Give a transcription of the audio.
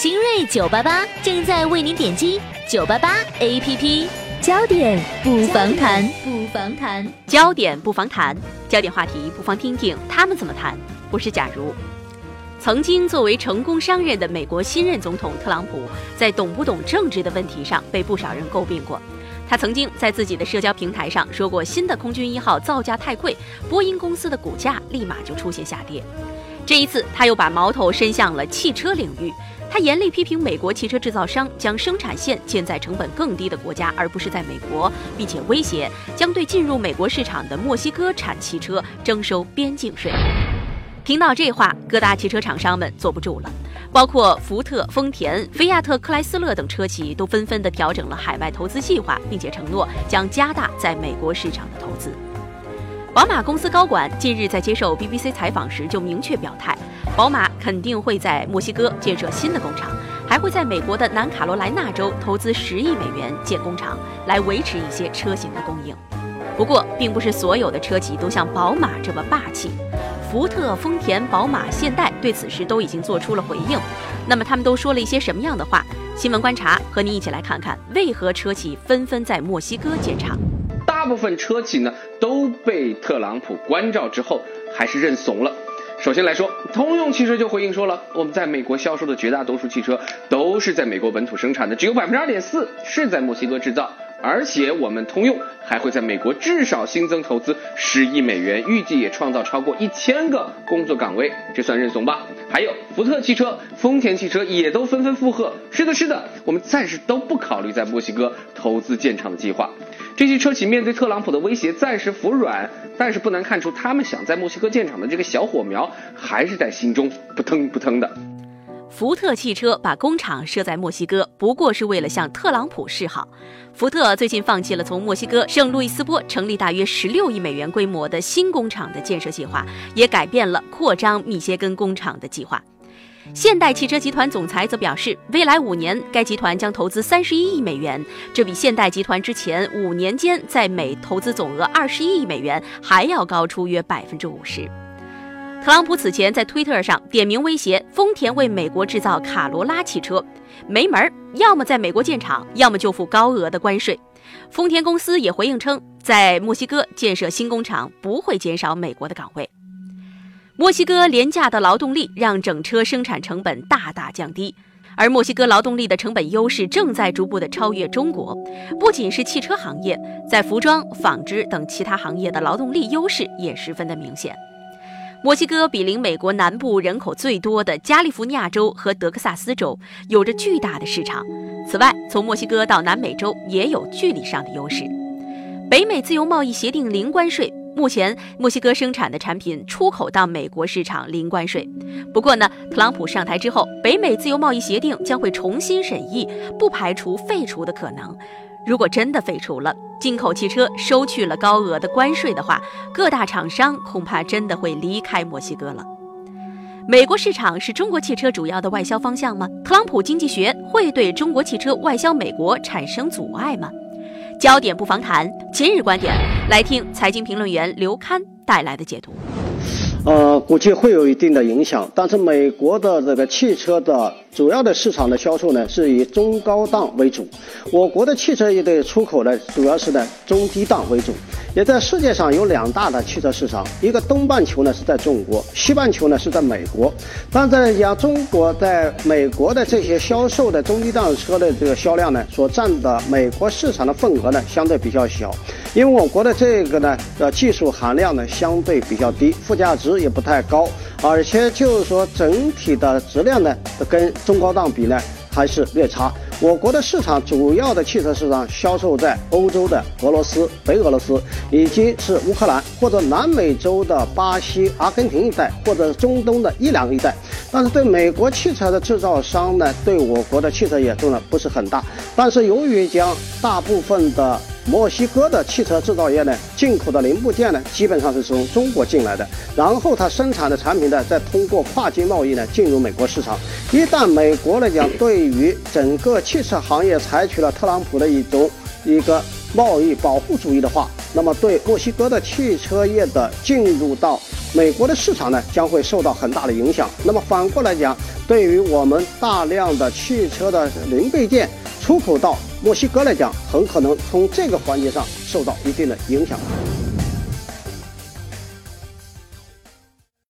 新锐九八八正在为您点击九八八 APP，焦点不妨谈，不妨谈，焦点不妨谈，焦点话题不妨听听他们怎么谈。我是假如。曾经作为成功商人的美国新任总统特朗普，在懂不懂政治的问题上被不少人诟病过。他曾经在自己的社交平台上说过，新的空军一号造价太贵，波音公司的股价立马就出现下跌。这一次，他又把矛头伸向了汽车领域，他严厉批评美国汽车制造商将生产线建在成本更低的国家，而不是在美国，并且威胁将对进入美国市场的墨西哥产汽车征收边境税。听到这话，各大汽车厂商们坐不住了，包括福特、丰田、菲亚特克莱斯勒等车企都纷纷地调整了海外投资计划，并且承诺将加大在美国市场的投资。宝马公司高管近日在接受 BBC 采访时就明确表态，宝马肯定会在墨西哥建设新的工厂，还会在美国的南卡罗来纳州投资十亿美元建工厂，来维持一些车型的供应。不过，并不是所有的车企都像宝马这么霸气。福特、丰田、宝马、现代对此事都已经做出了回应。那么他们都说了一些什么样的话？新闻观察和您一起来看看，为何车企纷纷在墨西哥建厂。大部分车企呢都被特朗普关照之后还是认怂了。首先来说，通用汽车就回应说了，我们在美国销售的绝大多数汽车都是在美国本土生产的，只有百分之二点四是在墨西哥制造。而且我们通用还会在美国至少新增投资十亿美元，预计也创造超过一千个工作岗位，这算认怂吧？还有福特汽车、丰田汽车也都纷纷附和，是的，是的，我们暂时都不考虑在墨西哥投资建厂的计划。这些车企面对特朗普的威胁暂时服软，但是不难看出他们想在墨西哥建厂的这个小火苗还是在心中扑腾扑腾的。福特汽车把工厂设在墨西哥，不过是为了向特朗普示好。福特最近放弃了从墨西哥圣路易斯波成立大约十六亿美元规模的新工厂的建设计划，也改变了扩张密歇根工厂的计划。现代汽车集团总裁则表示，未来五年该集团将投资三十一亿美元，这比现代集团之前五年间在美投资总额二十一亿美元还要高出约百分之五十。特朗普此前在推特上点名威胁丰田为美国制造卡罗拉汽车，没门儿，要么在美国建厂，要么就付高额的关税。丰田公司也回应称，在墨西哥建设新工厂不会减少美国的岗位。墨西哥廉价的劳动力让整车生产成本大大降低，而墨西哥劳动力的成本优势正在逐步的超越中国。不仅是汽车行业，在服装、纺织等其他行业的劳动力优势也十分的明显。墨西哥比邻美国南部人口最多的加利福尼亚州和德克萨斯州，有着巨大的市场。此外，从墨西哥到南美洲也有距离上的优势。北美自由贸易协定零关税，目前墨西哥生产的产品出口到美国市场零关税。不过呢，特朗普上台之后，北美自由贸易协定将会重新审议，不排除废除的可能。如果真的废除了进口汽车收去了高额的关税的话，各大厂商恐怕真的会离开墨西哥了。美国市场是中国汽车主要的外销方向吗？特朗普经济学会对中国汽车外销美国产生阻碍吗？焦点不妨谈今日观点，来听财经评论员刘刊带来的解读。呃，估计会有一定的影响，但是美国的这个汽车的主要的市场的销售呢，是以中高档为主。我国的汽车业的出口呢，主要是呢中低档为主。也在世界上有两大的汽车市场，一个东半球呢是在中国，西半球呢是在美国。但在讲中国在美国的这些销售的中低档车的这个销量呢，所占的美国市场的份额呢，相对比较小。因为我国的这个呢，呃，技术含量呢相对比较低，附加值也不太高，而且就是说整体的质量呢，跟中高档比呢还是略差。我国的市场主要的汽车市场销售在欧洲的俄罗斯、北俄罗斯，以及是乌克兰或者南美洲的巴西、阿根廷一带，或者中东的伊朗一带。但是对美国汽车的制造商呢，对我国的汽车也重呢不是很大。但是由于将大部分的墨西哥的汽车制造业呢，进口的零部件呢，基本上是从中国进来的，然后它生产的产品呢，再通过跨境贸易呢进入美国市场。一旦美国来讲对于整个汽车行业采取了特朗普的一种一个贸易保护主义的话，那么对墨西哥的汽车业的进入到美国的市场呢，将会受到很大的影响。那么反过来讲，对于我们大量的汽车的零配件出口到墨西哥来讲，很可能从这个环节上受到一定的影响。